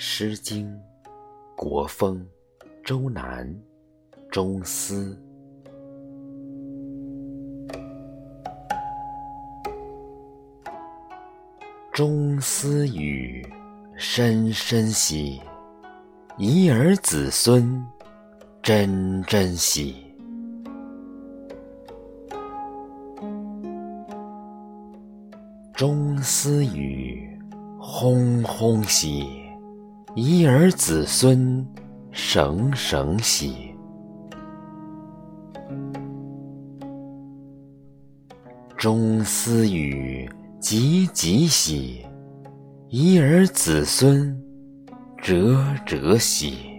诗经》国风周南中思。中思语，深深喜，遗儿子孙，真真喜。中思语，轰轰喜，宜尔子孙绳绳兮终斯语汲汲兮宜尔子孙蛰蛰兮